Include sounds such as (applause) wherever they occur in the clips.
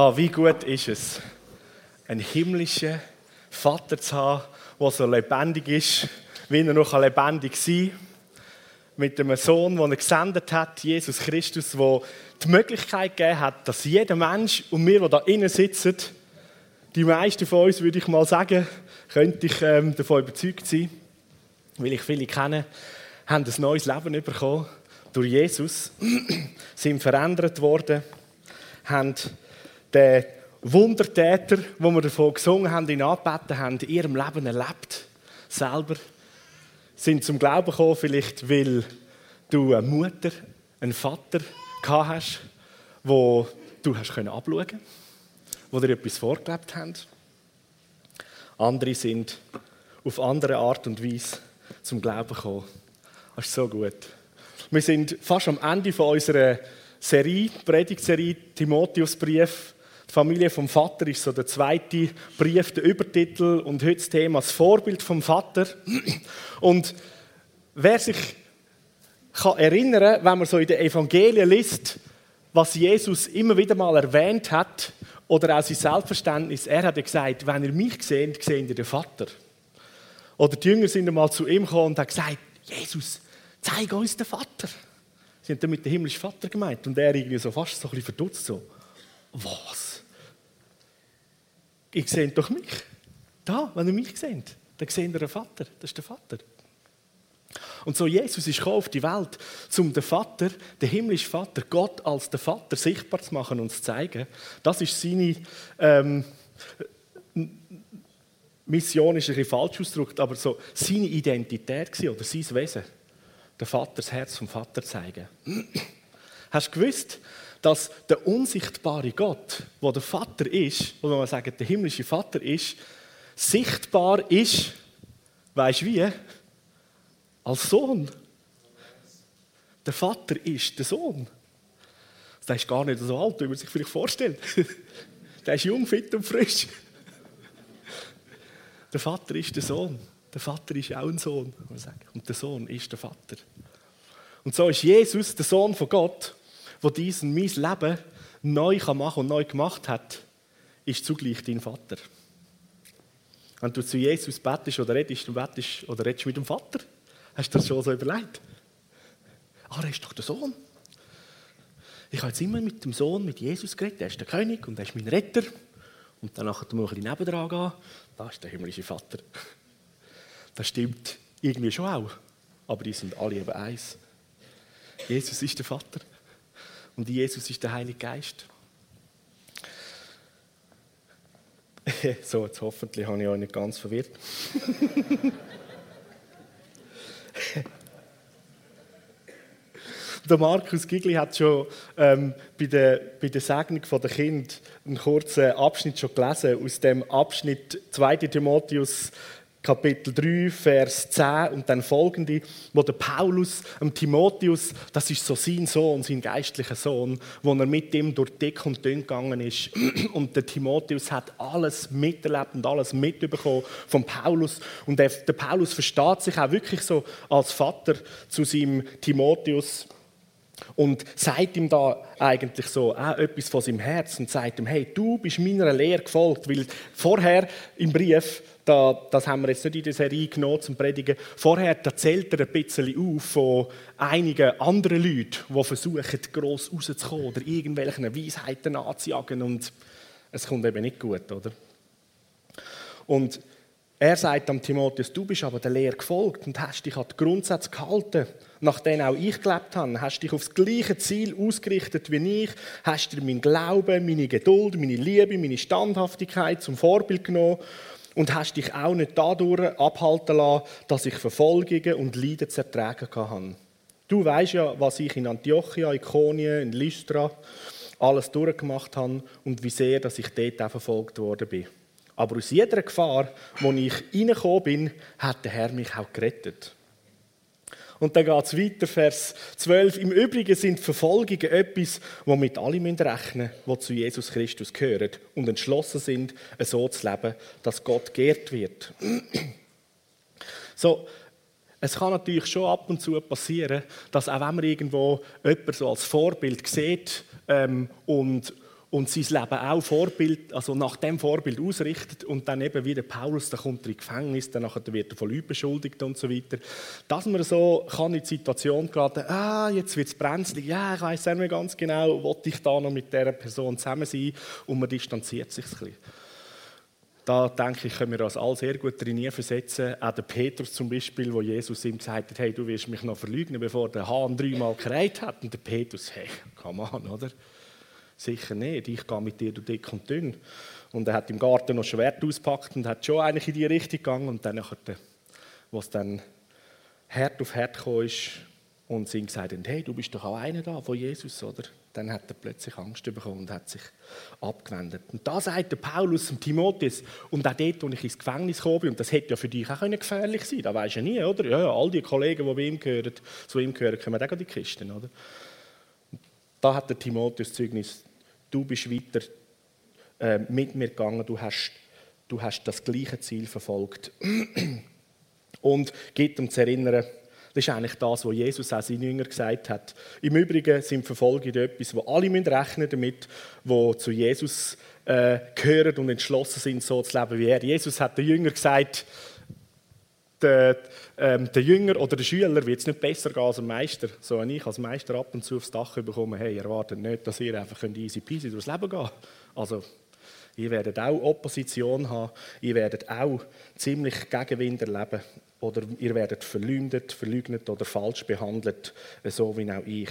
Ah, wie gut ist es, einen himmlischen Vater zu haben, der so lebendig ist, wie er noch lebendig sein kann. Mit einem Sohn, den er gesendet hat, Jesus Christus, der die Möglichkeit gegeben hat, dass jeder Mensch und wir, die da innen sitzen, die meisten von uns, würde ich mal sagen, könnte ich ähm, davon überzeugt sein, weil ich viele kenne, haben ein neues Leben bekommen durch Jesus, (clears throat) sind verändert worden, haben den Wundertäter, wo wir davon gesungen haben, ihn angebeten haben, in ihrem Leben erlebt, selber, sind zum Glauben gekommen, vielleicht weil du eine Mutter, einen Vater gehabt hast, wo du hast können abschauen konntest, wo dir etwas vorgelebt haben. Andere sind auf andere Art und Weise zum Glauben gekommen. Das ist so gut. Wir sind fast am Ende von unserer Serie, Predigtserie Timotheusbrief. Die Familie vom Vater ist so der zweite Brief, der Übertitel und heute das Thema das Vorbild vom Vater. Und wer sich kann erinnern, wenn man so in den Evangelien liest, was Jesus immer wieder mal erwähnt hat oder auch sein Selbstverständnis, er hat gesagt, wenn ihr mich seht, seht ihr den Vater. Oder die Jünger sind einmal zu ihm gekommen und haben gesagt, Jesus, zeig uns den Vater. Sie haben damit den himmlischen Vater gemeint. Und er irgendwie so fast so ein bisschen verdutzt, so, was? Ich sehe doch mich. Da, wenn ihr mich seht, dann seht ihr den Vater. Das ist der Vater. Und so Jesus ist auf die Welt, um den Vater, den himmlischen Vater, Gott als den Vater sichtbar zu machen und zu zeigen. Das ist seine ähm, Mission, ist ein bisschen falsch ausgedrückt, aber so seine Identität oder sein Wesen der Vater, das Herz vom Vater zeigen. (clears throat) Hast du gewusst, dass der unsichtbare Gott, wo der Vater ist, oder man sagen, der himmlische Vater ist, sichtbar ist, weißt wie? Als Sohn. Der Vater ist der Sohn. Der ist gar nicht so alt, wie man sich vielleicht vorstellt. (laughs) Der ist jung, fit und frisch. Der Vater ist der Sohn. Der Vater ist auch ein Sohn. Und der Sohn ist der Vater. Und so ist Jesus, der Sohn von Gott, der diesen mein Leben neu machen kann und neu gemacht hat, ist zugleich dein Vater. Wenn du zu Jesus bettest oder redest, bettest oder redest mit dem Vater, hast du das schon so überlegt? Ah, er ist doch der Sohn. Ich habe jetzt immer mit dem Sohn, mit Jesus geredet. Er ist der König und er ist mein Retter. Und dann muss ich nebendran gehen. Da ist der himmlische Vater. Das stimmt irgendwie schon auch. Aber die sind alle eben eins. Jesus ist der Vater. Und Jesus ist der Heilige Geist. (laughs) so, jetzt hoffentlich habe ich euch nicht ganz verwirrt. (laughs) Der Markus Gigli hat schon ähm, bei, der, bei der Segnung der Kind einen kurzen Abschnitt schon gelesen aus dem Abschnitt 2. Timotheus Kapitel 3, Vers 10 und dann folgende, wo der Paulus, dem Timotheus, das ist so sein Sohn, sein geistlicher Sohn, wo er mit ihm durch dick und dünn gegangen ist. (clears throat) Und der Timotheus hat alles miterlebt und alles mitbekommen von Paulus. Und der, der Paulus versteht sich auch wirklich so als Vater zu seinem Timotheus und sagt ihm da eigentlich so auch etwas von seinem Herzen und sagt ihm, hey, du bist meiner Lehre gefolgt, weil vorher im Brief, da, das haben wir jetzt nicht in der Serie genommen zum Predigen, vorher erzählt er ein bisschen auf von einigen anderen Leuten, die versuchen, gross rauszukommen oder irgendwelchen Weisheiten anzujagen und es kommt eben nicht gut, oder? Und er sagt am Timotheus, du bist aber der Lehre gefolgt und hast dich an die Grundsätze gehalten, nach denen auch ich gelebt habe. Hast dich auf das gleiche Ziel ausgerichtet wie ich, hast dir mein Glauben, meine Geduld, meine Liebe, meine Standhaftigkeit zum Vorbild genommen und hast dich auch nicht dadurch abhalten lassen, dass ich Verfolgungen und Leiden zu ertragen habe. Du weißt ja, was ich in Antiochia, Ikonien, in Lystra alles durchgemacht habe und wie sehr, dass ich dort auch verfolgt worden bin. Aber aus jeder Gefahr, wo ich reingekommen bin, hat der Herr mich auch gerettet. Und dann geht es weiter, Vers 12. Im Übrigen sind Verfolgungen etwas, womit alle rechnen müssen, die zu Jesus Christus gehören und entschlossen sind, so zu leben, dass Gott geehrt wird. So, es kann natürlich schon ab und zu passieren, dass auch wenn man irgendwo jemanden so als Vorbild sieht ähm, und und sein Leben auch Vorbild, also nach dem Vorbild ausrichtet und dann eben wie der Paulus, dann kommt in Gefängnis, dann wird er von Leuten beschuldigt und so weiter. Dass man so kann in die Situation geraten, ah, jetzt wird es brenzlig, ja, ich weiß nicht mehr ganz genau, wollte ich da noch mit dieser Person zusammen sein und man distanziert sich ein bisschen. Da denke ich, können wir uns alle sehr gut trainieren versetzen. Auch der Petrus zum Beispiel, wo Jesus ihm gesagt hat, hey, du wirst mich noch verlügen, bevor der Hahn dreimal gereiht hat. Und der Petrus, hey, come on, oder? Sicher nicht, ich gehe mit dir durch dick und dünn. Und er hat im Garten noch Schwert ausgepackt und hat schon eigentlich in die Richtung gegangen. Und dann, was dann Herd auf Herd kam, ist und sie ihm gesagt haben, hey, du bist doch auch einer da von Jesus, oder? Dann hat er plötzlich Angst bekommen und hat sich abgewendet. Und da sagt der Paulus dem Timotheus, und auch dort, wo ich ins Gefängnis komme, und das hätte ja für dich auch gefährlich sein da weisst du nie, oder? Ja, ja, all die Kollegen, die bei ihm gehören, zu ihm gehören, kommen auch die Kisten, oder? Da hat der Timotheus Zeugnis du bist weiter äh, mit mir gegangen, du hast, du hast das gleiche Ziel verfolgt. (clears throat) Und geht um zu erinnern, das ist eigentlich das, was Jesus auch seinen Jüngern gesagt hat. Im Übrigen sind Verfolgungen etwas, wo alle rechnen damit, wo zu Jesus äh, gehören und entschlossen sind, so zu leben wie er. Jesus hat den Jüngern gesagt, der, ähm, der Jünger oder der Schüler wird es nicht besser gehen als der Meister. So wenn ich als Meister ab und zu aufs Dach bekomme, hey, erwartet nicht, dass ihr einfach easy peasy durchs Leben geht. Also, ihr werdet auch Opposition haben, ihr werdet auch ziemlich Gegenwind erleben oder ihr werdet verleumdet, verleugnet oder falsch behandelt, so wie auch ich.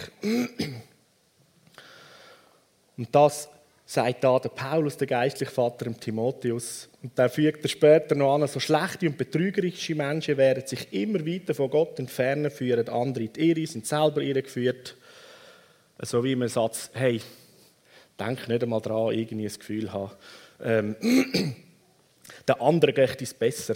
Und das sagt da der Paulus, der geistliche Vater, dem Timotheus. Und dann fügt er später noch an, so schlechte und betrügerische Menschen werden sich immer weiter von Gott entfernen, führen andere in die Irre, sind selber irregeführt. So wie man sagt, hey, denk nicht einmal daran, irgendwie ein Gefühl haben. Ähm, (clears throat) der andere geht es besser.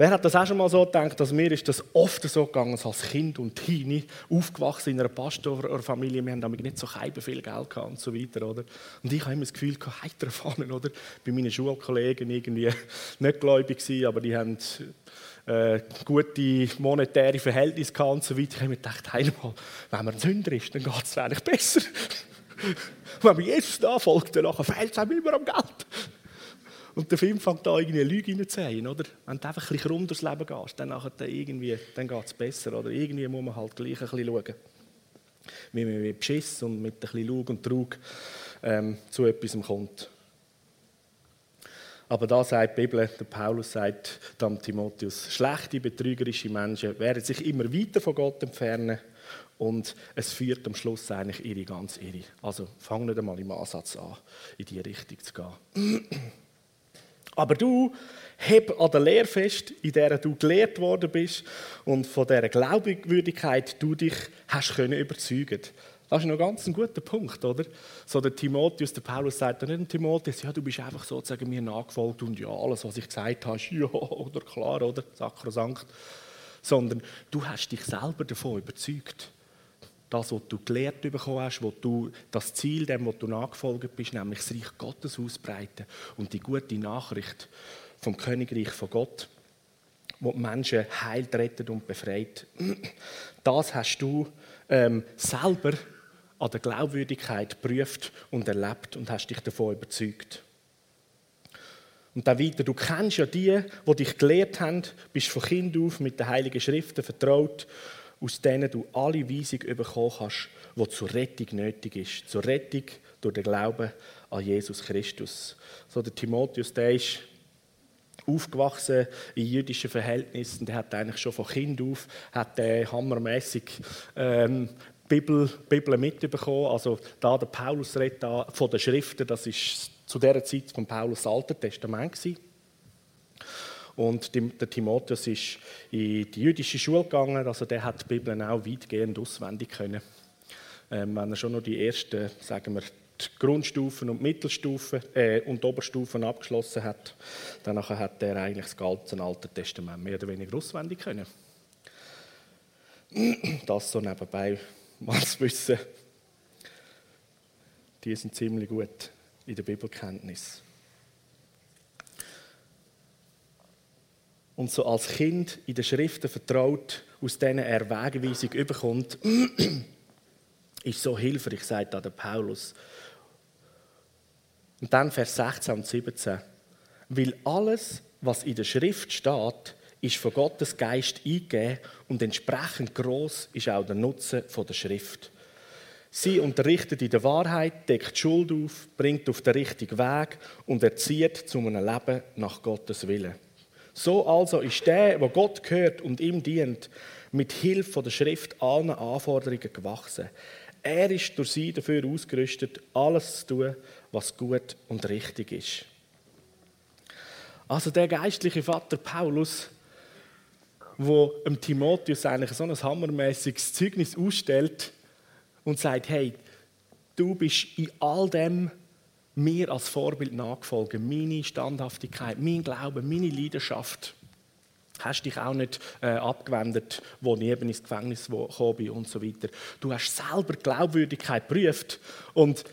Wer hat das auch schon mal so gedacht, dass mir ist das oft so gegangen, als Kind und Teenie, aufgewachsen in einer Pastorfamilie, wir haben damit nicht so viel Geld gehabt und so weiter, oder? Und ich habe immer das Gefühl, heiter erfahren, oder? Bei meinen Schulkollegen irgendwie nicht gläubig gewesen, aber die haben äh, gute monetäre Verhältnisse gehabt und so weiter. Ich habe mir gedacht, einmal, wenn man Sünder ist, dann geht es eigentlich besser. (laughs) wenn man Jesus nachfolgt, dann fehlt es einem immer am Geld. Und der Film fängt an, irgendwie eine Lüge reinzuziehen, oder? Wenn du einfach ein bisschen krumm durchs Leben gehst, dann, dann, dann geht es besser, oder? Irgendwie muss man halt gleich ein bisschen schauen. Wie man mit Beschiss und mit ein bisschen Lug und Trug ähm, zu etwas kommt. Aber da sagt die Bibel, der Paulus sagt dem Timotheus, schlechte, betrügerische Menschen werden sich immer weiter von Gott entfernen und es führt am Schluss eigentlich ihre ganz irre. Also fang nicht einmal im Ansatz an, in diese Richtung zu gehen. Aber du heb an der Lehre fest, in der du gelehrt worden bist und von der Glaubwürdigkeit du dich hast können überzeugen. Das ist noch ganz ein guter Punkt, oder? So der Timotheus, der Paulus sagt dann nicht Timotheus, ja, du bist einfach sozusagen mir nachgefolgt und ja, alles, was ich gesagt habe, ist (laughs) ja, oder klar, oder? Sakrosankt. Sondern du hast dich selber davon überzeugt das, was du gelehrt bekommen hast, wo du das Ziel, dem, was du nachgefolgt bist, nämlich das Reich Gottes ausbreiten und die gute Nachricht vom Königreich von Gott, wo die Menschen heilt, rettet und befreit. Das hast du ähm, selber an der Glaubwürdigkeit geprüft und erlebt und hast dich davon überzeugt. Und dann weiter, du kennst ja die, die dich gelehrt haben, bist von Kind auf mit den Heiligen Schriften vertraut aus denen du alle Weisung bekommen kannst, die zur Rettung nötig ist. Zur Rettung durch den Glauben an Jesus Christus. So der Timotheus, der ist aufgewachsen in jüdischen Verhältnissen. Der hat eigentlich schon von Kind auf hat der hammermäßig ähm, Bibel, Bibel mitbekommen. Also da der Paulus redet da von den Schriften, das ist zu der Zeit von Paulus Alter Testament gewesen. Und der Timotheus ist in die jüdische Schule gegangen, also der hat die Bibel auch weitgehend auswendig können. Ähm, wenn er schon noch die ersten, sagen wir, die Grundstufen und Mittelstufen äh, und Oberstufen abgeschlossen hat, dann hat er eigentlich das ganze Alte Testament mehr oder weniger auswendig können. Das so nebenbei mal zu wissen. Die sind ziemlich gut in der Bibelkenntnis. Und so als Kind in den Schriften vertraut, aus denen er Wegweisung überkommt, (clears throat) ist so hilfreich, sagt da der Paulus. Und dann Vers 16 und 17. Weil alles, was in der Schrift steht, ist von Gottes Geist eingegeben und entsprechend groß ist auch der Nutzen der Schrift. Sie unterrichtet in der Wahrheit, deckt Schuld auf, bringt auf den richtigen Weg und erzieht zu einem Leben nach Gottes Willen. So also ist der, der Gott gehört und ihm dient, mit Hilfe der Schrift allen Anforderungen gewachsen. Er ist durch sie dafür ausgerüstet, alles zu tun, was gut und richtig ist. Also der geistliche Vater Paulus, wo dem Timotheus eigentlich so ein hammermäßiges Zeugnis ausstellt und sagt, hey, du bist in all dem mir als Vorbild nachgefolgt. Meine Standhaftigkeit, mein Glaube, meine Leidenschaft. Hast dich auch nicht äh, abgewendet, wo ich eben ins Gefängnis gekommen bin und so weiter. Du hast selber Glaubwürdigkeit geprüft. Und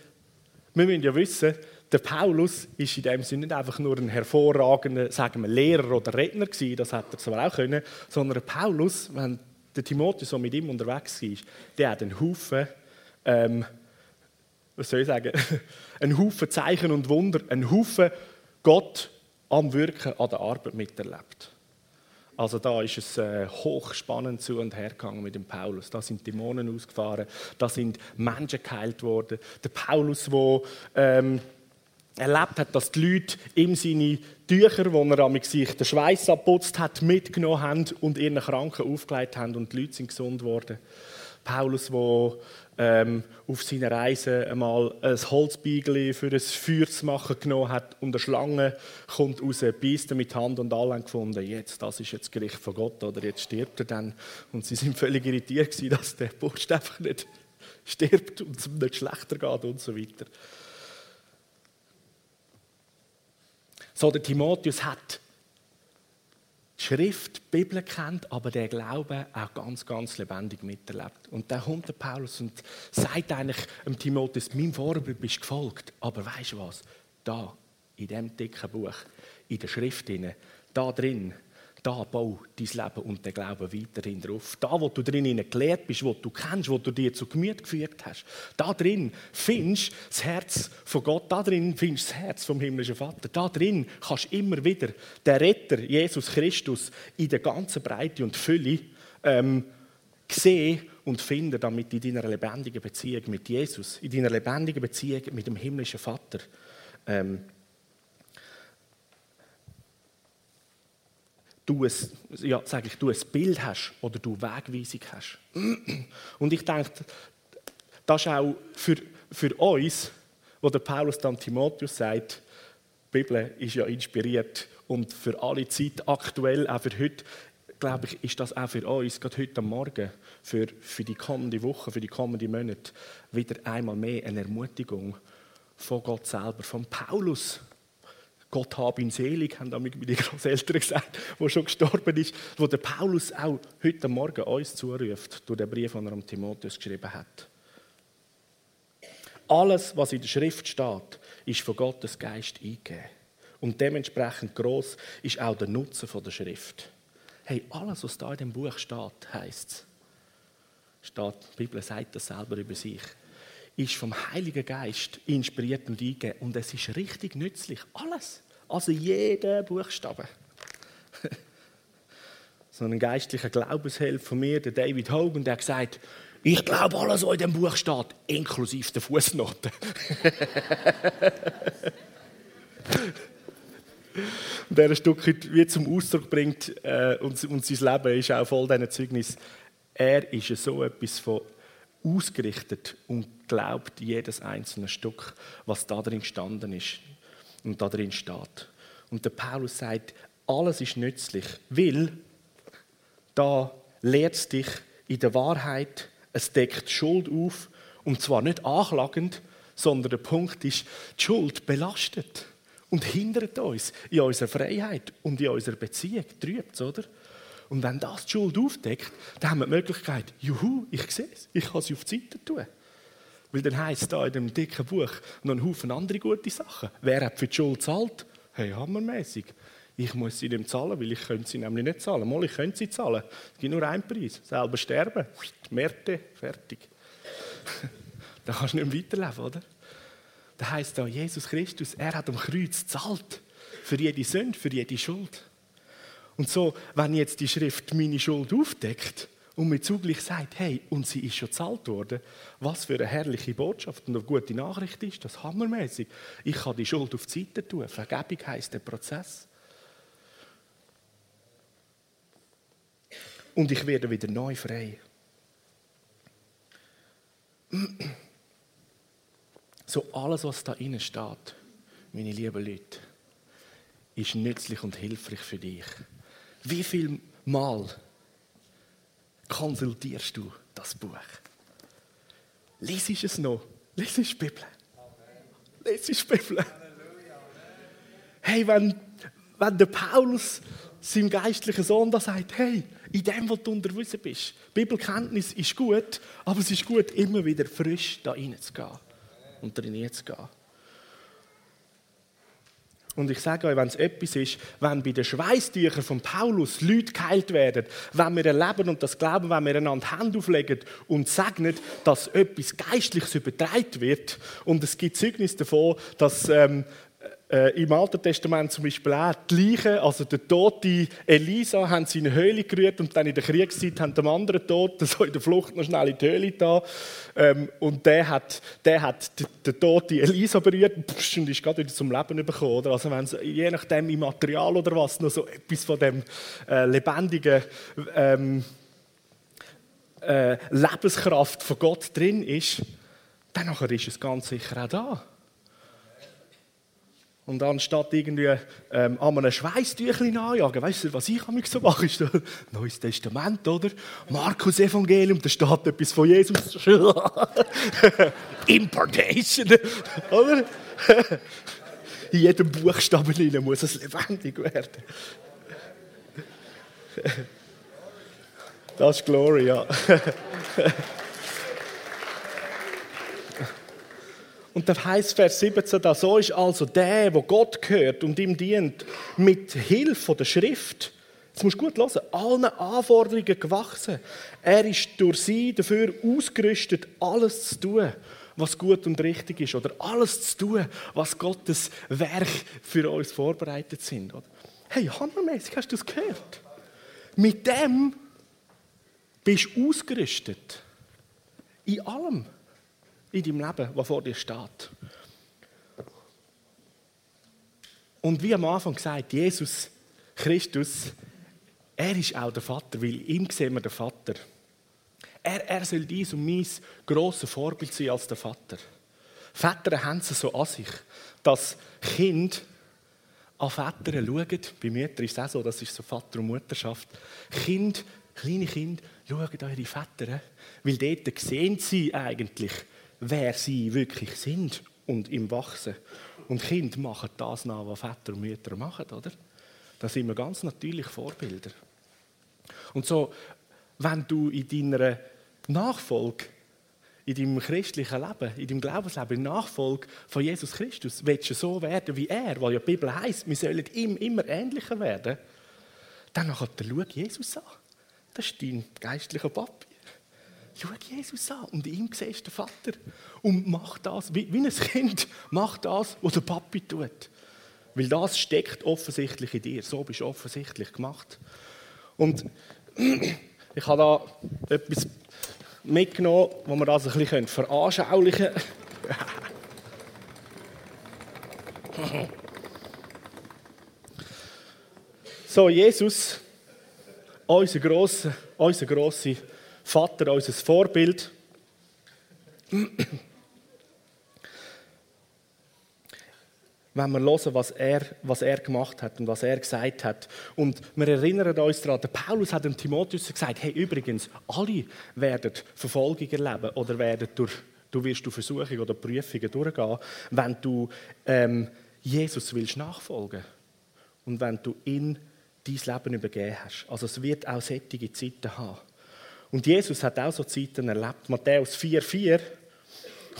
wir müssen ja wissen, der Paulus ist in dem Sinne nicht einfach nur ein hervorragender, sagen wir, Lehrer oder Redner gewesen, das hätte er zwar auch können, sondern Paulus, wenn der Timotheus so mit ihm unterwegs war, der hat einen Haufen, ähm, was soll ich sagen, (laughs) einen Haufen Zeichen und Wunder, einen Haufen Gott am Wirken, an der Arbeit miterlebt. Also da ist es äh, hochspannend zu und her gegangen mit dem Paulus. Da sind Dämonen ausgefahren, da sind Menschen geheilt worden. Der Paulus, der ähm, erlebt hat, dass die Leute ihm seine Tücher, wo er am sich den Schweiß abputzt hat, mitgenommen haben und ihren Kranken aufgelegt haben und die Leute sind gesund worden. Paulus, der ähm, auf seiner Reise einmal ein Holzbeigel für ein Feuer zu machen genommen hat und eine Schlange kommt raus, beißt er mit Hand und alle haben gefunden, jetzt, das ist jetzt Gericht von Gott oder jetzt stirbt er dann. Und sie sind völlig irritiert gewesen, dass der Bursch einfach nicht stirbt und es nicht schlechter geht und so weiter. So, der Timotheus hat die Schrift, die Bibel kennt, aber der Glaube auch ganz, ganz lebendig miterlebt. Und da kommt der Paulus und sagt eigentlich dem Timotheus, mein Vorbild bist gefolgt, aber weißt du was? Da, in dem dicken Buch, in der Schrift, da drin, da bau dein Leben und den Glauben weiterhin drauf. Da, wo du drin gelehrt bist, wo du kennst, wo du dir zu Gemüte geführt hast, da drin findest du das Herz von Gott, da drin findest du das Herz vom himmlischen Vater, da drin kannst du immer wieder den Retter, Jesus Christus, in der ganzen Breite und Fülle ähm, sehen und finden, damit in deiner lebendigen Beziehung mit Jesus, in deiner lebendigen Beziehung mit dem himmlischen Vater, ähm, du ein, ja, sag ich, du ein Bild hast oder du Wegweisung hast. Und ich denke, das ist auch für, für uns, wo der Paulus dann Timotheus sagt, die Bibel ist ja inspiriert und für alle Zeit aktuell, auch für heute, glaube ich, ist das auch für uns, gerade heute Morgen, für, für die kommende Woche, für die kommenden Monate, wieder einmal mehr eine Ermutigung von Gott selber, von Paulus, Gott habe ihn selig, haben damit meine Großeltern gesagt, wo schon gestorben ist, wo der Paulus auch heute Morgen uns zuruft, durch den Brief, den er am Timotheus geschrieben hat. Alles, was in der Schrift steht, ist von Gottes Geist eingegeben. Und dementsprechend groß ist auch der Nutzen der Schrift. Hey, alles, was da in dem Buch steht, heißt es. Die Bibel sagt das selber über sich ist vom Heiligen Geist inspiriert und eingegeben. Und es ist richtig nützlich. Alles. Also jeder Buchstabe. (laughs) so ein geistlicher Glaubensheld von mir, der David Hogan, der hat gesagt, ich glaube alles, was in dem Buch steht, inklusive der Fußnoten. (laughs) und der ein Stück wie zum Ausdruck bringt äh, und, und sein Leben ist auch voll diesen Zeugnis. Er ist so etwas von ausgerichtet und glaubt jedes einzelne Stück, was da drin gestanden ist und da drin steht. Und der Paulus sagt, alles ist nützlich, weil da lehrt es dich in der Wahrheit, es deckt Schuld auf und zwar nicht anklagend, sondern der Punkt ist, die Schuld belastet und hindert uns in unserer Freiheit und in unserer Beziehung, trübt oder? Und wenn das die Schuld aufdeckt, dann haben wir die Möglichkeit, juhu, ich sehe es, ich kann sie auf die Seite tun. Weil dann heisst es da in dem dicken Buch noch einen Haufen andere gute Sachen. Wer hat für die Schuld zahlt? Hey, hammermäßig. Ich muss sie nicht zahlen, weil ich könnte sie nämlich nicht zahlen. Mal, ich könnte sie zahlen. Es gibt nur einen Preis. Selber sterben. Märte, fertig. (laughs) da kannst du nicht mehr weiterleben, oder? da heißt da, Jesus Christus, er hat am Kreuz zahlt für jede Sünde, für jede Schuld. Und so, wenn jetzt die Schrift meine Schuld aufdeckt und mir zugleich sagt, hey, und sie ist schon zahlt worden, was für eine herrliche Botschaft und eine gute Nachricht ist das, hammermäßig. Ich kann die Schuld auf die Seite tun. Vergebung heisst der Prozess. Und ich werde wieder neu frei. So alles, was da innen steht, meine lieben Leute, ist nützlich und hilfreich für dich. Wie viel Mal konsultierst du das Buch? Lies es noch? Lies die Bibel? Lies die Bibel? Hey, wenn, wenn der Paulus seinem geistlichen Sohn da sagt, hey, in dem, was du unterwiesen bist, Bibelkenntnis ist gut, aber es ist gut, immer wieder frisch da reinzugehen und drin zu gehen. Und ich sage euch, wenn es etwas ist, wenn bei den Schweißtüchern von Paulus Leute geheilt werden, wenn wir erleben und das glauben, wenn wir einander Hand auflegen und segnen, dass etwas Geistliches übertragen wird. Und es gibt Zeugnis davon, dass ähm, äh, Im Alten Testament zum Beispiel auch die Leichen, also der tote Elisa, haben sie in eine Höhle gerührt und dann in der Kriegszeit haben den anderen Toten (laughs) so in der Flucht noch schnell in die Höhle da ähm, und der hat, der hat den toten Elisa berührt und ist gerade wieder zum Leben bekommen. Oder? Also wenn je nachdem im Material oder was noch so etwas von dem äh, lebendigen ähm, äh, Lebenskraft von Gott drin ist, dann ist es ganz sicher auch da. Und anstatt irgendwie ähm, an einem Schweißtüchlein anjagen, weißt du, was ich so mache, ist (laughs) Neues Testament, oder? Markus Evangelium, da steht etwas von Jesus. (laughs) Importation, oder? (laughs) In jedem Buchstaben muss es lebendig werden. Das ist Glory, ja. Und da heißt Vers 17 da, so ist also der, wo Gott gehört und ihm dient, mit Hilfe der Schrift, jetzt musst du gut hören, allen Anforderungen gewachsen. Er ist durch sie dafür ausgerüstet, alles zu tun, was gut und richtig ist, oder alles zu tun, was Gottes Werk für uns vorbereitet sind. Hey, hammermäßig, hast du das gehört? Mit dem bist du ausgerüstet. In allem in deinem Leben, was vor dir steht. Und wie am Anfang gesagt, Jesus Christus, er ist auch der Vater, weil ihm sehen wir den Vater. Er, er soll dies und mein grosses Vorbild sein als der Vater. Väter haben es so an sich, dass Kinder an Väter schauen. Bei Müttern ist es auch so, das ist so Vater- und Mutterschaft. Kind, kleine Kinder schauen an ihre Väter, weil dort sehen sie eigentlich, wer sie wirklich sind und im Wachsen. Und Kinder machen das nach, was Väter und Mütter machen, oder? Da sind wir ganz natürlich Vorbilder. Und so, wenn du in deiner Nachfolge, in deinem christlichen Leben, in deinem Glaubensleben, in Nachfolge von Jesus Christus, willst du so werden wie er, weil ja die Bibel heißt, wir sollen ihm immer ähnlicher werden, dann schau Jesus an. Das ist dein geistlicher Papi. Schau Jesus an und ihm siehst du den Vater. Und mach das, wie, wie ein Kind, mach das, was der Papi tut. Weil das steckt offensichtlich in dir. So bist du offensichtlich gemacht. Und (clears throat) ich habe da etwas mitgenommen, wo wir das ein bisschen veranschaulichen können. (laughs) so, Jesus, unser grosser, unser grosser Vater, unser Vorbild. wenn wir hören, was er, was er gemacht hat und was er gesagt hat. Und wir erinnern uns daran, der Paulus hat dem Timotheus gesagt, hey, übrigens, alle werden Verfolgung erleben oder werden durch, du wirst durch Versuchungen oder Prüfungen durchgehen, wenn du ähm, Jesus willst nachfolgen und wenn du in dein Leben übergeben hast. Also es wird auch sättige Zeiten haben. Und Jesus hat auch so Zeiten erlebt. Matthäus 4,4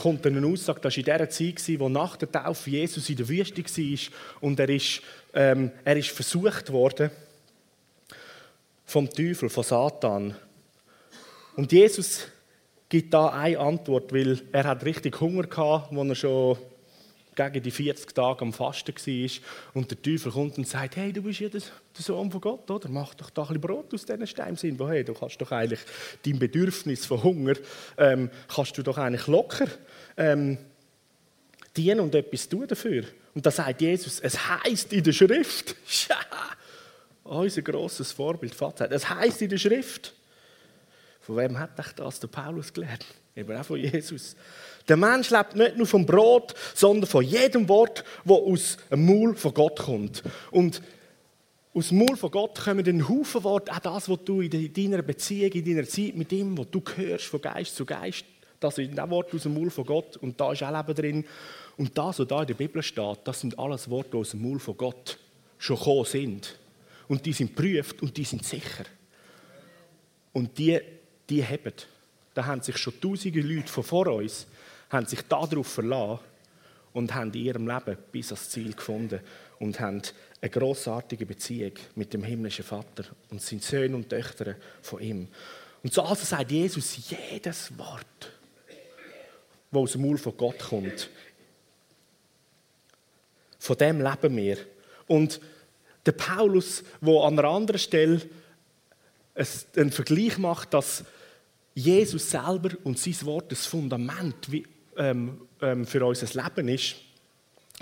kommt eine Aussage, das war in der Zeit, wo nach der Taufe Jesus in der Wüste war und er ist, ähm, er ist versucht worden vom Teufel, von Satan. Und Jesus gibt da eine Antwort, weil er hat richtig Hunger gehabt, wo er schon gegen die 40 Tage am Fasten war und der Teufel kommt und sagt, hey, du bist ja der Sohn von Gott, oder? Mach doch da ein bisschen Brot aus diesen Steinen. Sind. Hey, du kannst doch eigentlich dein Bedürfnis von Hunger, ähm, kannst du doch eigentlich locker ähm, dienen und etwas tun dafür. Und da sagt Jesus, es heißt in der Schrift, (laughs) unser grosses Vorbild, Vater, es heißt in der Schrift. Von wem hat das der Paulus gelernt? Eben auch von Jesus. Der Mensch lebt nicht nur vom Brot, sondern von jedem Wort, das aus dem Maul von Gott kommt. Und aus dem Maul von Gott kommen ein Haufen Worte, auch das, was du in deiner Beziehung, in deiner Zeit mit ihm, was du hörst, von Geist zu Geist, das sind auch Worte aus dem Maul von Gott und da ist auch Leben drin. Und das, was da in der Bibel steht, das sind alles Worte, die aus dem Maul von Gott schon gekommen sind. Und die sind prüft und die sind sicher. Und die, die haben. Da haben sich schon tausende Leute von vor uns haben sich darauf verlassen und haben in ihrem Leben bis ans Ziel gefunden und haben eine großartige Beziehung mit dem himmlischen Vater und sind Söhne und Töchter von ihm. Und so also sagt Jesus jedes Wort, das aus dem Mund von Gott kommt, von dem leben wir. Und der Paulus, wo an einer anderen Stelle einen Vergleich macht, dass Jesus selber und sein Wort das Fundament ähm, ähm, für unser Leben ist,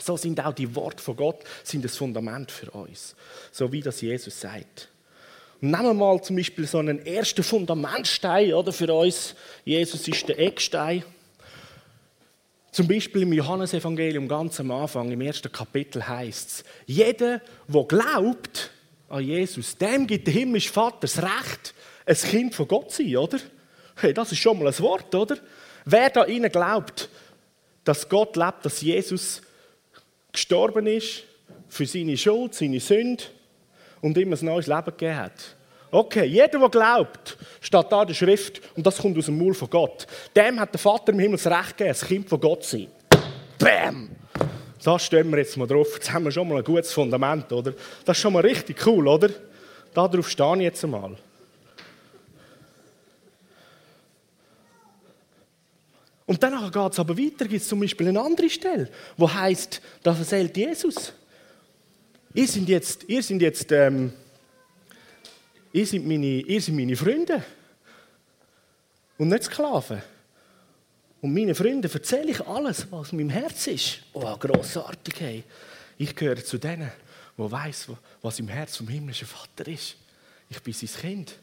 so sind auch die Worte von Gott sind das Fundament für uns. So wie das Jesus sagt. nehmen wir mal zum Beispiel so einen ersten Fundamentstein oder, für uns. Jesus ist der Eckstein. Zum Beispiel im Johannesevangelium ganz am Anfang, im ersten Kapitel heißt es, jeder, der glaubt an Jesus, dem gibt der himmlische Vater das Recht, ein Kind von Gott zu sein, oder? Hey, das ist schon mal ein Wort, oder? Wer da ihnen glaubt, dass Gott lebt, dass Jesus gestorben ist für seine Schuld, seine Sünde und ihm ein neues Leben gegeben hat, Okay, jeder, der glaubt, steht da in der Schrift und das kommt aus dem Mund von Gott. Dem hat der Vater im Himmel das Recht gegeben, ein Kind von Gott zu sein. Bam! Da stehen wir jetzt mal drauf. Jetzt haben wir schon mal ein gutes Fundament, oder? Das ist schon mal richtig cool, oder? Darauf stehe ich jetzt einmal. Und danach geht es aber weiter, gibt es zum Beispiel eine andere Stelle, wo heißt, da erzählt Jesus. Ihr sind jetzt, ihr sind jetzt ähm, ihr seid meine, ihr seid meine Freunde und nicht Sklaven. Und meinen Freunden erzähle ich alles, was in meinem Herz ist. Oh, grossartig, hey. Ich gehöre zu denen, die weiß, was im Herz vom himmlischen Vater ist. Ich bin sein Kind.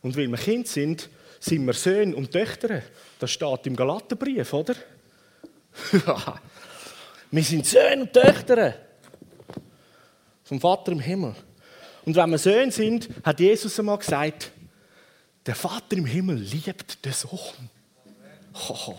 Und weil wir Kind sind, sind wir Söhne und Töchter. Das steht im Galaterbrief, oder? (laughs) wir sind Söhne und Töchter vom Vater im Himmel. Und wenn wir Söhne sind, hat Jesus einmal gesagt, der Vater im Himmel liebt den Sohn. (laughs)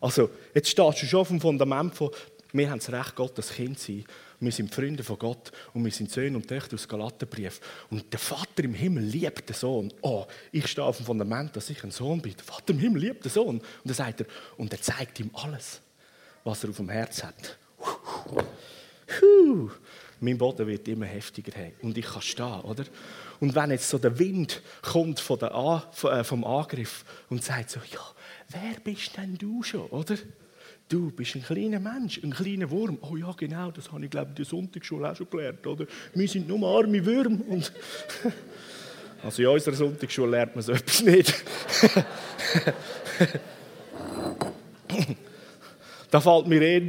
Also, jetzt stehst du schon auf dem Fundament von, wir haben das Recht, Gottes Kind zu sein. Wir sind Freunde von Gott und wir sind Söhne und Töchter aus Galaterbrief. Und der Vater im Himmel liebt den Sohn. Oh, ich stehe auf dem Fundament, dass ich ein Sohn bin. Der Vater im Himmel liebt den Sohn. Und dann sagt er, und er zeigt ihm alles, was er auf dem Herz hat. Puh mein Boden wird immer heftiger haben. Und ich kann stehen, oder? Und wenn jetzt so der Wind kommt von der A, äh, vom Angriff und sagt so, ja, wer bist denn du schon, oder? Du bist ein kleiner Mensch, ein kleiner Wurm. Oh ja, genau, das habe ich, glaube ich, in der Sonntagsschule auch schon gelernt, oder? Wir sind nur arme Würmer. Und (laughs) also in unserer Sonntagsschule lernt man so etwas nicht. (laughs) da fällt mir eher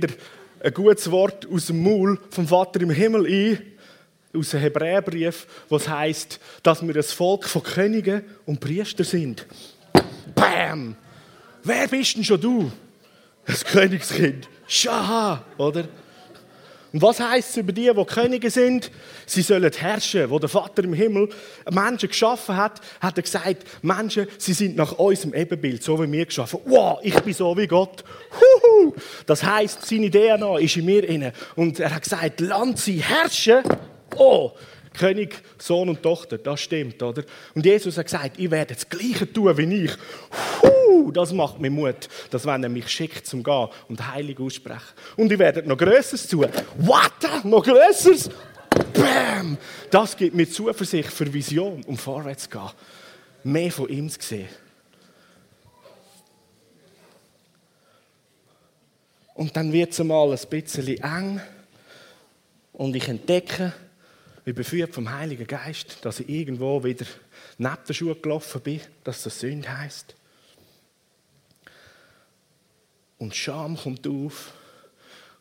ein gutes Wort aus dem Maul vom Vater im Himmel ein, aus dem Hebräerbrief, was heißt, dass wir das Volk von Königen und Priester sind. Bam! Wer bist denn schon du? Das Königskind. Schaha, oder? Und was heißt es über die, die Könige sind? Sie sollen herrschen. Wo der Vater im Himmel Menschen geschaffen hat, hat er gesagt, Menschen, sie sind nach unserem Ebenbild, so wie wir geschaffen. Wow, ich bin so wie Gott. Huhu. Das heißt, seine DNA ist in mir inne. Und er hat gesagt, Land sie herrschen. Oh, König, Sohn und Tochter, das stimmt, oder? Und Jesus hat gesagt, ich werde das Gleiche tun wie ich. Huh, das macht mir Mut, dass wenn er mich schickt zum Gehen und heilig aussprechen. Und ich werde noch Größeres tun. What? Noch Größeres? Bam! Das gibt mir Zuversicht für Vision, um vorwärts zu gehen. Mehr von ihm zu sehen. Und dann wird es mal ein bisschen eng. Und ich entdecke, wie beführt vom Heiligen Geist, dass ich irgendwo wieder neben der Schuhe gelaufen bin, dass das Sünde heisst. Und Scham kommt auf.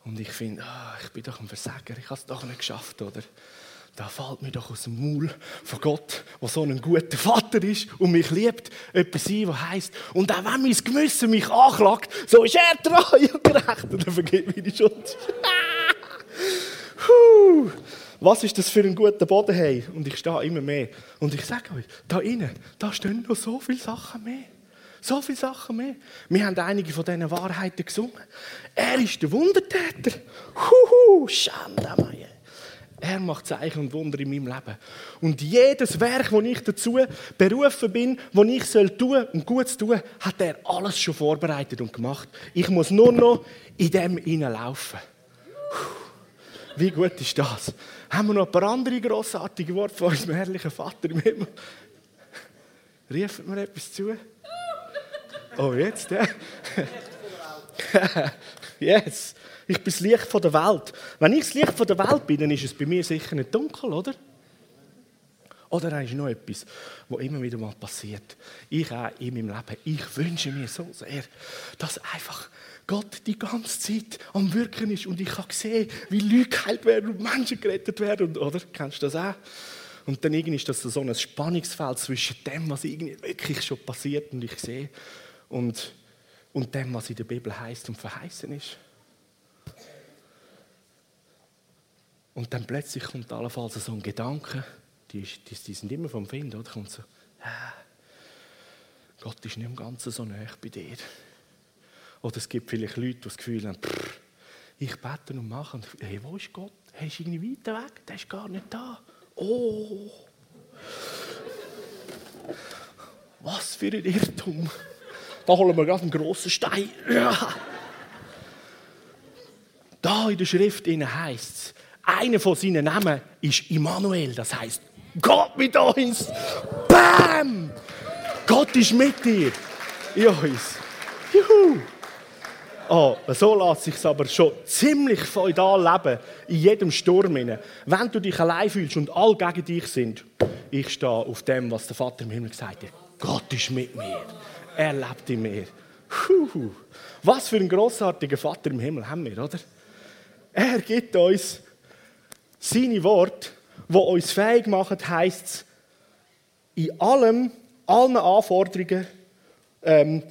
Und ich finde, ah, ich bin doch ein Versager, ich habe es doch nicht geschafft, oder? Da fällt mir doch aus dem Maul von Gott, der so ein guter Vater ist und mich liebt, etwas sein, was heisst, und auch wenn mein Gewissen mich anklagt, so ist er treu und gerecht und er vergibt die Schuld. (laughs) Was ist das für ein guter Boden? Hey? Und ich stehe immer mehr. Und ich sage euch, da innen, da stehen noch so viele Sachen mehr. So viele Sachen mehr. Wir haben einige von diesen Wahrheiten gesungen. Er ist der Wundertäter. Huhu, Schande, Er macht Zeichen und Wunder in meinem Leben. Und jedes Werk, das ich dazu berufen bin, das ich soll tun und gut tun, hat er alles schon vorbereitet und gemacht. Ich muss nur noch in dem hineinlaufen. Wie gut ist das? Haben wir noch ein paar andere grossartige Worte von unserem herrlichen Vater im Himmel? Riefen mir etwas zu? Oh, jetzt, ja. (laughs) yes. Ich bin das Licht von der Welt. Wenn ich das Licht von der Welt bin, dann ist es bei mir sicher nicht dunkel, oder? Oder ist noch etwas, was immer wieder mal passiert. Ich auch in meinem Leben. Ich wünsche mir so sehr, dass einfach Gott die ganze Zeit am Wirken ist und ich kann sehen, wie Leute geheilt werden und Menschen gerettet werden. Oder? Kennst du das auch? Und dann irgendwie ist das so ein Spannungsfeld zwischen dem, was irgendwie wirklich schon passiert und ich sehe, und, und dem, was in der Bibel heißt und verheißen ist. Und dann plötzlich kommt allenfalls so ein Gedanke, die, die, die sind immer vom Find, oder? Kommt so, äh, Gott ist nicht im Ganzen so nah bei dir. Oder es gibt vielleicht Leute, die das Gefühl haben, pff, ich bete und mache. Und, hey, wo ist Gott? Hey, ist irgendwie weiter weg? Der ist gar nicht da. Oh! Was für ein Irrtum. Da holen wir gerade einen grossen Stein. Ja. Da in der Schrift heißt es, einer von seinen Namen ist Immanuel, das heißt Gott mit uns. Bam! Gott ist mit dir. In uns. Juhu! Oh, so lässt sich aber schon ziemlich feudal leben, in jedem Sturm. Wenn du dich allein fühlst und alle gegen dich sind, ich stehe auf dem, was der Vater im Himmel gesagt hat. Gott ist mit mir. Er lebt in mir. Puh. Was für einen grossartigen Vater im Himmel haben wir, oder? Er gibt uns seine Worte, die uns fähig machen, heisst es, in allem, allen Anforderungen, ähm,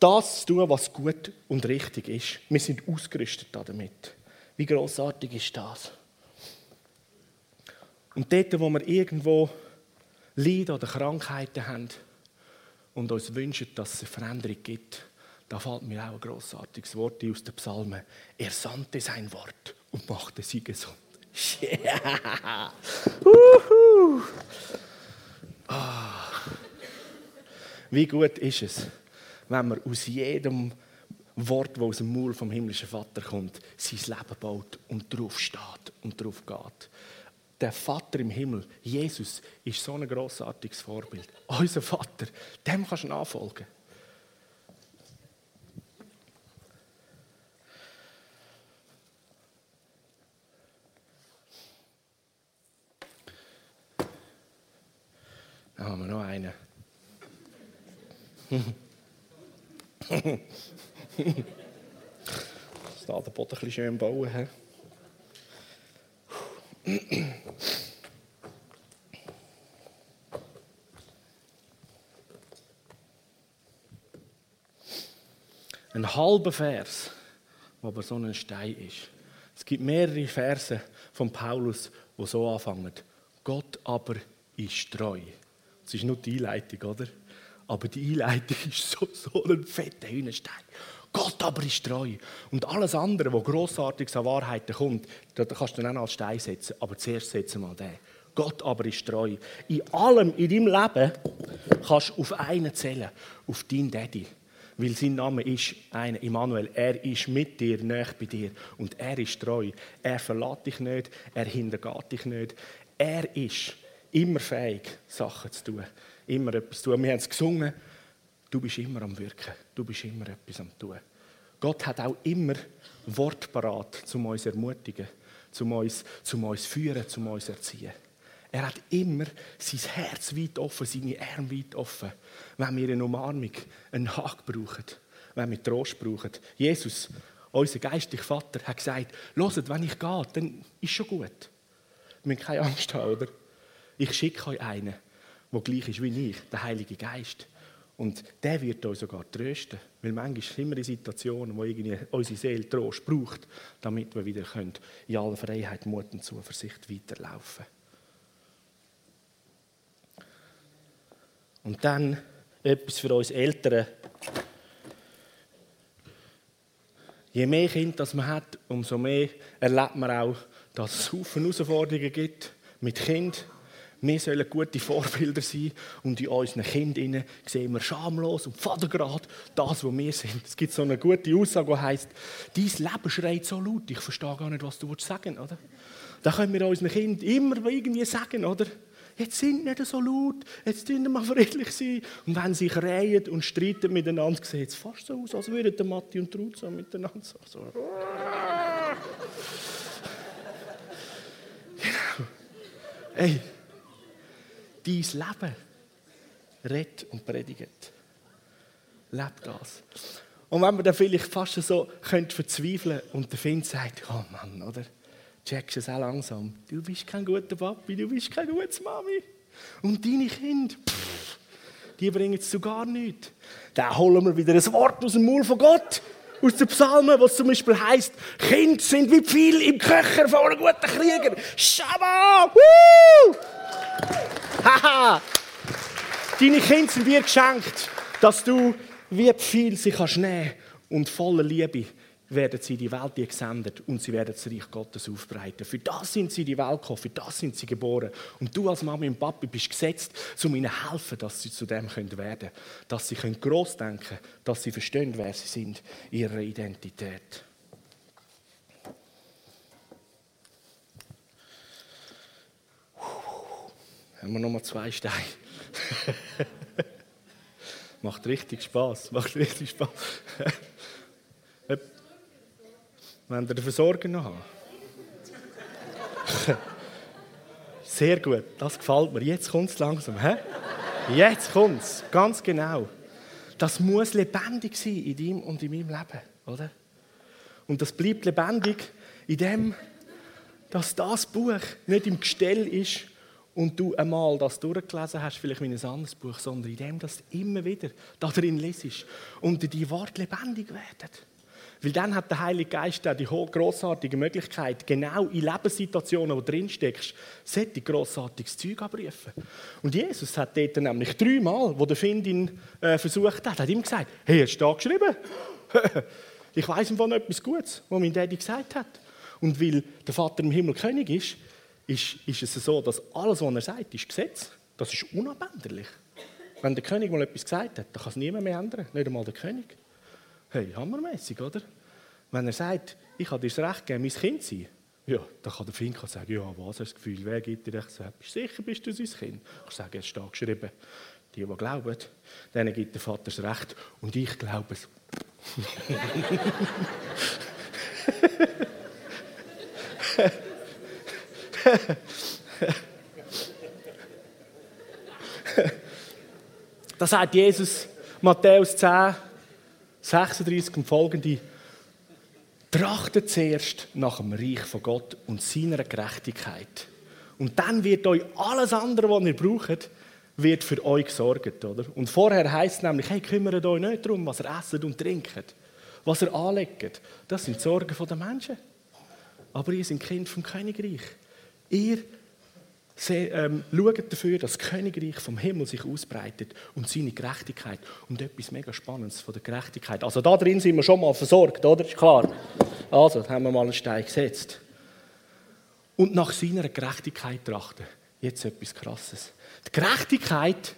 das zu tun, was gut und richtig ist. Wir sind ausgerüstet damit. Wie großartig ist das? Und dort, wo wir irgendwo Leiden oder Krankheiten haben und uns wünschen, dass es eine Veränderung gibt, da fällt mir auch ein grossartiges Wort aus den Psalmen. Er sandte sein Wort und machte sie gesund. (laughs) Yeah. Uhu. Ah. Wie gut ist es, wenn man aus jedem Wort, das aus dem Maul vom himmlischen Vater kommt, sein Leben baut und drauf steht und drauf geht. Der Vater im Himmel, Jesus, ist so ein großartiges Vorbild. Unser Vater, dem kannst du nachfolgen. Da haben wir noch einen. (laughs) Da der Boden ein schön bauen. He? Ein halber Vers, der aber so ein Stein ist. Es gibt mehrere Verse von Paulus, die so anfangen. Gott aber ist treu. Das ist nur die Einleitung, oder? Aber die Einleitung ist so, so ein fetter Hühnerstein. Gott aber ist treu. Und alles andere, was grossartig an Wahrheiten kommt, da kannst du dann auch als Stein setzen. Aber zuerst setzen wir mal den. Gott aber ist treu. In allem in deinem Leben kannst du auf einen zählen, auf deinen Daddy. Weil sein Name ist einer, Immanuel. Er ist mit dir, näher bei dir. Und er ist treu. Er verlässt dich nicht, er hintergeht dich nicht. Er ist immer fähig, Sachen zu tun immer etwas tun. Wir haben es gesungen, du bist immer am Wirken, du bist immer etwas am Tun. Gott hat auch immer Wort parat, um uns zu ermutigen, um uns, zum uns zu führen, um uns zu erziehen. Er hat immer sein Herz weit offen, seine Arme weit offen, wenn wir eine Umarmung, einen Hack brauchen, wenn wir Trost brauchen. Jesus, unser geistlicher Vater, hat gesagt, hört, wenn ich gehe, dann ist schon gut. Wir müssen keine Angst haben, oder? Ich schicke euch einen, der gleich ist wie ich, der Heilige Geist. Und der wird uns sogar trösten. Weil manchmal sind wir in Situationen, wo irgendwie unsere Seele Trost braucht, damit wir wieder in aller Freiheit, Mut und Zuversicht weiterlaufen. Und dann etwas für uns Eltern. Je mehr Kinder man hat, umso mehr erlebt man auch, dass es Haufen Herausforderungen gibt mit Kind. Wir sollen gute Vorbilder sein und in unseren Kindern sehen wir schamlos und vatergrad das, was wir sind. Es gibt so eine gute Aussage, die heisst, dein Leben schreit so laut, ich verstehe gar nicht, was du sagen willst. Oder? Da können wir unseren Kindern immer irgendwie sagen, oder? jetzt sind nicht so laut, jetzt tun wir mal friedlich sein. Und wenn sie krähen und streiten miteinander, sieht es fast so aus, als würden der Matti und Ruth so miteinander so. genau. Ey, dein Leben redet und predigt. Lebt das. Und wenn man dann vielleicht fast so könnte verzweifeln und der Feind sagt, oh Mann, oder? checkst es auch langsam. Du bist kein guter Papi, du bist kein gutes Mami. Und deine Kinder, pff, die bringen es zu gar nichts. Dann holen wir wieder ein Wort aus dem Mund von Gott. Aus den Psalmen, was zum Beispiel heißt: Kinder sind wie viel im Köcher von einem guten Krieger. Shabbat! Haha! (laughs) Deine Kinder sind dir geschenkt, dass du wie viel sie kannst nehmen und voller Liebe werden sie in die Welt gesendet und sie werden das Reich Gottes aufbreiten. Für das sind sie in die Welt gekommen, für das sind sie geboren. Und du als Mama und Papi bist gesetzt, um ihnen zu helfen, dass sie zu dem werden können. Dass sie gross denken können, dass sie verstehen, wer sie sind, ihre Identität. Haben wir nochmal zwei Steine. (laughs) macht richtig Spaß, macht richtig Spaß. Wenn ihr den Versorger noch habt. (laughs) Sehr gut, das gefällt mir. Jetzt kommt es langsam. He? Jetzt kommt es, ganz genau. Das muss lebendig sein in deinem und in meinem Leben, oder? Und das bleibt lebendig, indem dass das Buch nicht im Gestell ist und du einmal das durchgelesen hast, vielleicht wie ein anderes Buch, sondern indem dass du immer wieder da drin lesest und die Worte lebendig werden. Weil dann hat der Heilige Geist auch die grossartige Möglichkeit, genau in Lebenssituationen, wo du drin steckst, solche grossartiges Zeug abrufen. Und Jesus hat dort nämlich dreimal, wo der Find ihn äh, versucht hat, hat ihm gesagt, hey, hast du da geschrieben? (laughs) ich weiß von etwas Gutes, was mein Daddy gesagt hat. Und weil der Vater im Himmel König ist, ist, ist es so, dass alles, was er sagt, ist Gesetz. Das ist unabänderlich. Wenn der König mal etwas gesagt hat, dann kann es niemand mehr ändern, nicht einmal der König. Hey, hammermäßig, oder? Wenn er sagt, ich habe dir das Recht gegeben, mein Kind zu sein, ja, dann kann der Finko sagen, ja, was hast du das Gefühl, wer gibt dir das? Bist du sicher, bist du sein Kind? Ich sage, es steht geschrieben, die, die glauben, denen gibt der Vater das Recht und ich glaube es. (laughs) (laughs) (laughs) da sagt Jesus, Matthäus 10, 36 und folgende, trachtet zuerst nach dem Reich von Gott und seiner Gerechtigkeit. Und dann wird euch alles andere, was ihr braucht, wird für euch gesorgt. Oder? Und vorher heißt es nämlich, hey, kümmert euch nicht darum, was ihr esst und trinkt, was ihr anlegt. Das sind die Sorgen der Menschen. Aber ihr seid Kind vom Königreich. Ihr ähm, schaut dafür, dass das Königreich vom Himmel sich ausbreitet und seine Gerechtigkeit. Und etwas mega Spannendes von der Gerechtigkeit. Also da drin sind wir schon mal versorgt, oder? Ist klar. Also, haben wir mal einen Stein gesetzt. Und nach seiner Gerechtigkeit trachten. Jetzt etwas Krasses. Die Gerechtigkeit,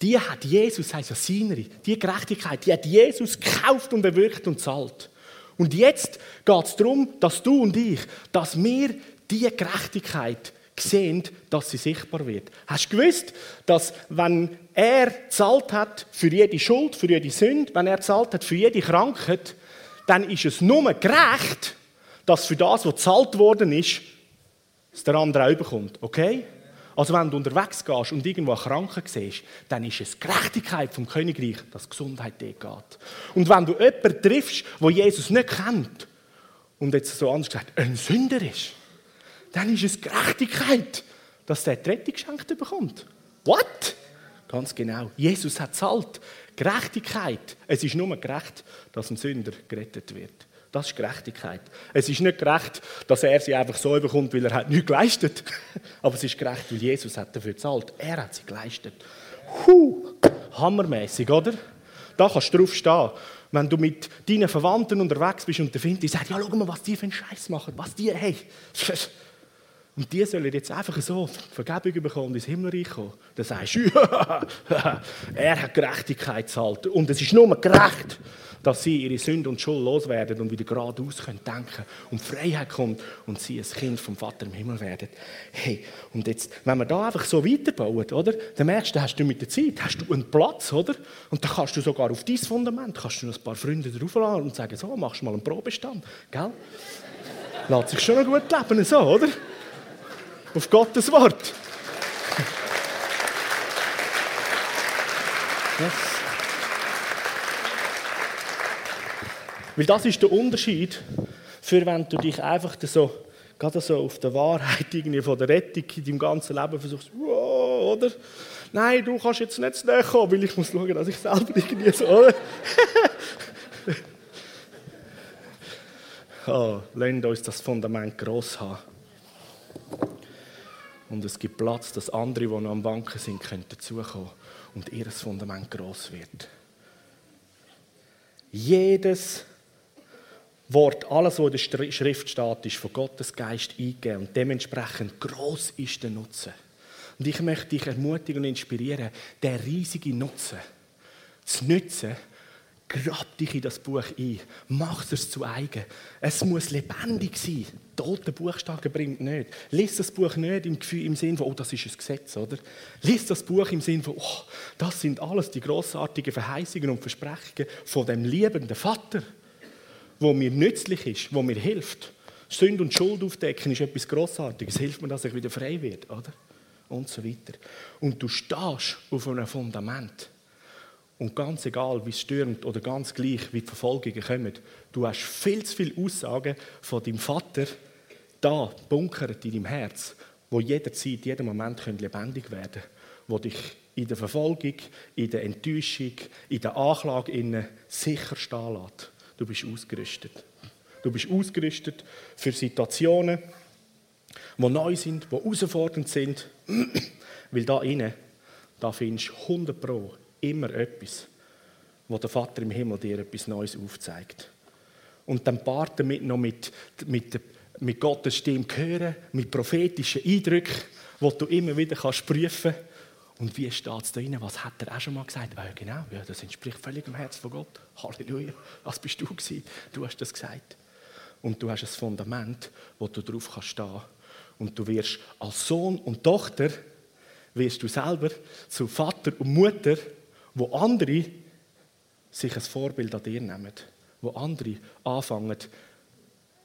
die hat Jesus, heißt ja seinere, die Gerechtigkeit, die hat Jesus gekauft und erwirkt und zahlt. Und jetzt geht es darum, dass du und ich, dass wir diese Gerechtigkeit sehen, dass sie sichtbar wird. Hast du gewusst, dass wenn er zahlt hat für jede Schuld, für jede Sünde, wenn er zahlt hat für jede Krankheit, dann ist es nur gerecht, dass für das, was gezahlt worden ist, es der andere auch bekommt. Okay? Also wenn du unterwegs gehst und irgendwo einen Kranken siehst, dann ist es Gerechtigkeit vom Königreich, dass Gesundheit dir geht. Und wenn du jemanden triffst, wo Jesus nicht kennt und jetzt so anders gesagt ein Sünder ist, dann ist es Gerechtigkeit, dass der die Rettung geschenkt bekommt. What? Ganz genau. Jesus hat zahlt. Gerechtigkeit. Es ist nur gerecht, dass ein Sünder gerettet wird. Das ist Gerechtigkeit. Es ist nicht gerecht, dass er sie einfach so bekommt, weil er hat nichts geleistet. (laughs) Aber es ist gerecht, weil Jesus hat dafür gezahlt. Er hat sie geleistet. Huh, hammermäßig, oder? Da kannst du drauf stehen. Wenn du mit deinen Verwandten unterwegs bist und der Finti sagt, ja, schau mal, was die für einen Scheiß machen, was die, hey. (laughs) Und die sollen jetzt einfach so Vergebung bekommen und ins Himmelreich kommen. Dann sagst du, (laughs) er hat Gerechtigkeit zahlt. Und es ist nur gerecht, dass sie ihre Sünde und Schuld loswerden und wieder geradeaus können denken und Freiheit kommt und sie ein Kind vom Vater im Himmel werden. Hey, und jetzt, wenn wir da einfach so weiterbauen, oder, dann merkst du, hast du mit der Zeit hast du einen Platz, oder? Und dann kannst du sogar auf dein Fundament kannst du ein paar Freunde draufladen und sagen, so, machst du mal einen Probestand, gell? Lässt sich schon noch gut leben, so, oder? Auf Gottes Wort. Yes. Weil das ist der Unterschied, für wenn du dich einfach so, gerade so auf der Wahrheit irgendwie von der Rettung in deinem ganzen Leben versuchst, wow, oder? Nein, du kannst jetzt nicht näher kommen, weil ich muss schauen, dass ich selber irgendwie so, oder? oh, (laughs) lasst uns das Fundament gross haben. Und es gibt Platz, dass andere, die noch am Banken sind, können dazukommen und ihr Fundament groß wird. Jedes Wort, alles, was in der Schrift steht, ist von Gottes Geist eingegeben und dementsprechend groß ist der Nutzen. Und ich möchte dich ermutigen und inspirieren, der riesige Nutzen zu nutzen, Grab dich in das Buch ein. Mach es zu eigen. Es muss lebendig sein. Tote Buchstaben bringt nicht. Lies das Buch nicht im, Gefühl, im Sinn von, oh, das ist ein Gesetz, oder? Lies das Buch im Sinn von, oh, das sind alles die grossartigen Verheißungen und Versprechungen von dem liebenden Vater, wo mir nützlich ist, wo mir hilft. Sünde und Schuld aufdecken ist etwas Grossartiges. Hilft mir, dass ich wieder frei werde, oder? Und so weiter. Und du stehst auf einem Fundament. Und ganz egal, wie es stürmt oder ganz gleich, wie die Verfolgungen kommen, du hast viel zu viele Aussagen von deinem Vater da, bunkert in deinem Herz, wo jederzeit, jeden Moment lebendig werden können, wo dich in der Verfolgung, in der Enttäuschung, in der Anklage sicher stehen lässt. Du bist ausgerüstet. Du bist ausgerüstet für Situationen, die neu sind, die herausfordernd sind, (clears throat) weil da innen, da findest du 100 Pro immer etwas, wo der Vater im Himmel dir etwas Neues aufzeigt. Und dann paart damit noch mit, mit, mit Gottes Stimme hören, mit prophetischen Eindrücken, wo du immer wieder kannst prüfen kannst. Und wie steht es da drin? Was hat er auch schon mal gesagt? Ah, genau, ja, das entspricht völlig dem Herz von Gott. Halleluja. Was bist du gewesen? Du hast das gesagt. Und du hast ein Fundament, wo du drauf kannst stehen. Und du wirst als Sohn und Tochter wirst du selber zu Vater und Mutter wo andere sich ein Vorbild an dir nehmen, wo andere anfangen,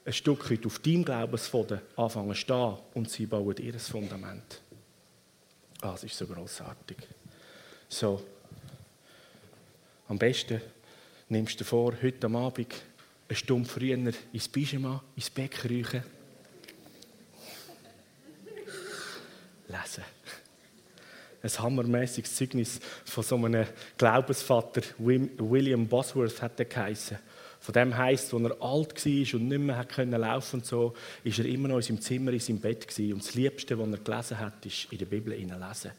ein Stück weit auf deinem Glaubensboden anfangen zu stehen und sie bauen ihr Fundament. Ah, das ist so großartig. So, am besten nimmst du vor, heute am Abend eine Stunde früher ins Pyjama, ins Bett kriechen. Lesen ein hammermäßiges Zeugnis von so einem Glaubensvater, William Bosworth hat er geheißen. Von dem heisst, als er alt war und nicht mehr können laufen und so, ist er immer noch in seinem Zimmer, in seinem Bett gewesen. Und das Liebste, was er gelesen hat, ist in der Bibel lesen.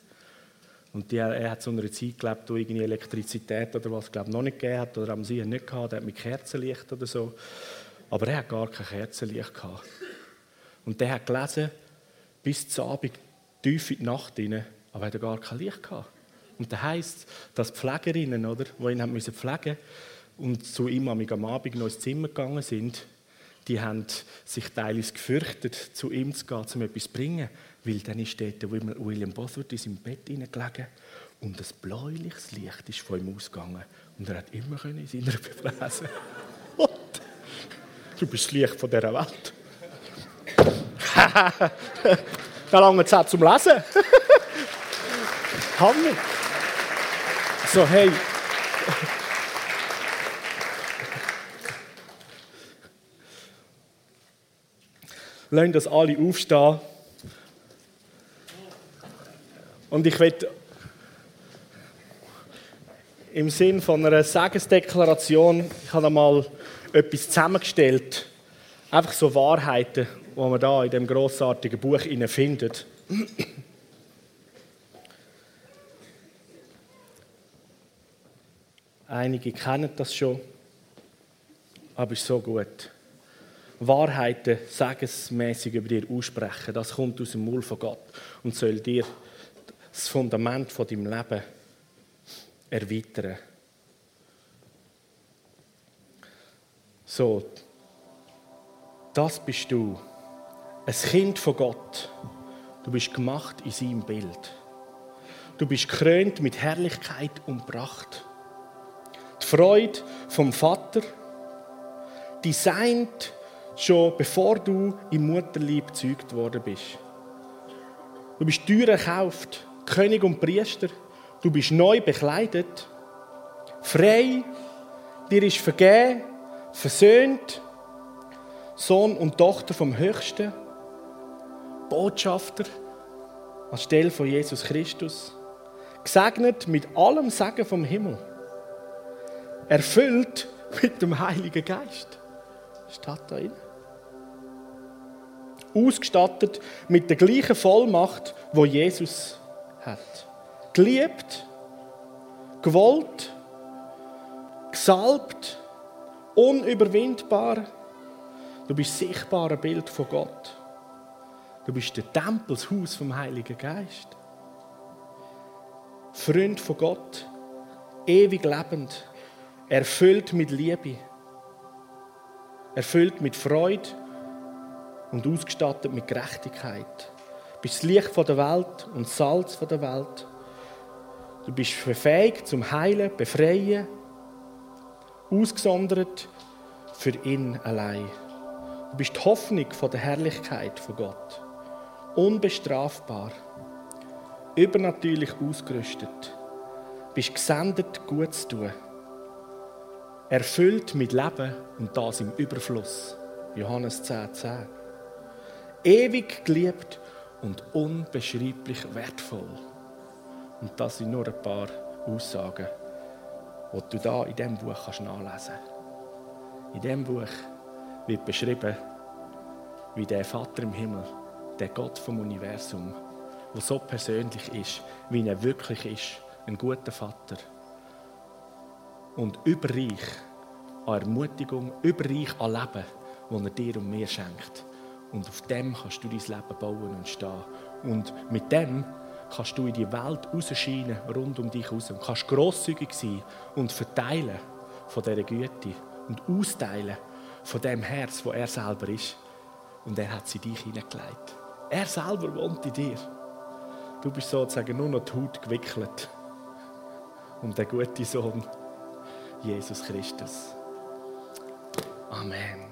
Und die, er hat zu einer Zeit gelebt, wo irgendwie Elektrizität oder was glaub, noch nicht gegeben hat oder am See nicht gehabt, er hat mit Kerzenlicht oder so. Aber er hat gar kein Kerzenlicht gehabt. Und der hat gelesen bis zum Abend tief in die Nacht hinein aber er hatte gar kein Licht gehabt. Und das heisst, dass die Pflegerinnen, oder, die ihn haben müssen pflegen und zu ihm am Abend noch ins Zimmer gegangen sind, die haben sich teilweise gefürchtet, zu ihm zu gehen, um etwas zu bringen, weil dann ist dort William Bosworth in seinem Bett gelegen und ein bläuliches Licht ist von ihm ausgegangen und er hat immer in seiner lesen. (laughs) Du bist das Licht von dieser Welt. (laughs) da lange Zeit zum Lesen. (laughs) Hammer. So, hey. Lassen das alle aufstehen. Und ich werde im Sinn von einer Segensdeklaration, ich habe einmal etwas zusammengestellt, einfach so Wahrheiten, die man da in dem großartigen Buch findet. Einige kennen das schon, aber ist so gut. Wahrheiten segensmäßig über dir aussprechen, das kommt aus dem Mund von Gott und soll dir das Fundament von deinem Leben erweitern. So, das bist du. Ein Kind von Gott. Du bist gemacht in seinem Bild. Du bist gekrönt mit Herrlichkeit und Pracht. Freude vom Vater, designt schon bevor du im Mutterleib gezeugt worden bist. Du bist teuer erkauft, König und Priester. Du bist neu bekleidet, frei, dir ist vergeben, versöhnt, Sohn und Tochter vom Höchsten, Botschafter anstelle von Jesus Christus, gesegnet mit allem Segen vom Himmel, erfüllt mit dem Heiligen Geist. Steht da drin. Ausgestattet mit der gleichen Vollmacht, wo Jesus hat geliebt, gewollt, gesalbt, unüberwindbar. Du bist sichtbar ein Bild von Gott. Du bist der Tempel, das vom Heiligen Geist. Freund von Gott, ewig lebend, erfüllt mit Liebe, erfüllt mit Freude und ausgestattet mit Gerechtigkeit. Du bist das Licht der Welt und das Salz der Welt. Du bist befähigt zum Heilen, Befreien, ausgesondert für ihn allein. Du bist die Hoffnung von der Herrlichkeit von Gott. Unbestrafbar, übernatürlich ausgerüstet. Du bist gesendet, gut zu tun. Erfüllt mit Leben und das im Überfluss. Johannes 10,10. 10. Ewig geliebt und unbeschreiblich wertvoll. Und das sind nur ein paar Aussagen, die du da in diesem Buch kannst nachlesen kannst. In diesem Buch wird beschrieben, wie der Vater im Himmel, der Gott vom Universum, der so persönlich ist, wie er wirklich ist, ein guter Vater. Und überreich an Ermutigung, überreich an Leben, das er dir und mir schenkt. Und auf dem kannst du dein Leben bauen und stehen. Und mit dem kannst du in die Welt rausscheinen, rund um dich herum. Und kannst grosszügig sein und verteilen von dieser Güte und austeilen von dem Herz, wo er selber ist. Und er hat sie in dich hineingelegt. Er selber wohnt in dir. Du bist sozusagen nur noch die Haut gewickelt. Um den guten Sohn, Jesus Christus. Amen.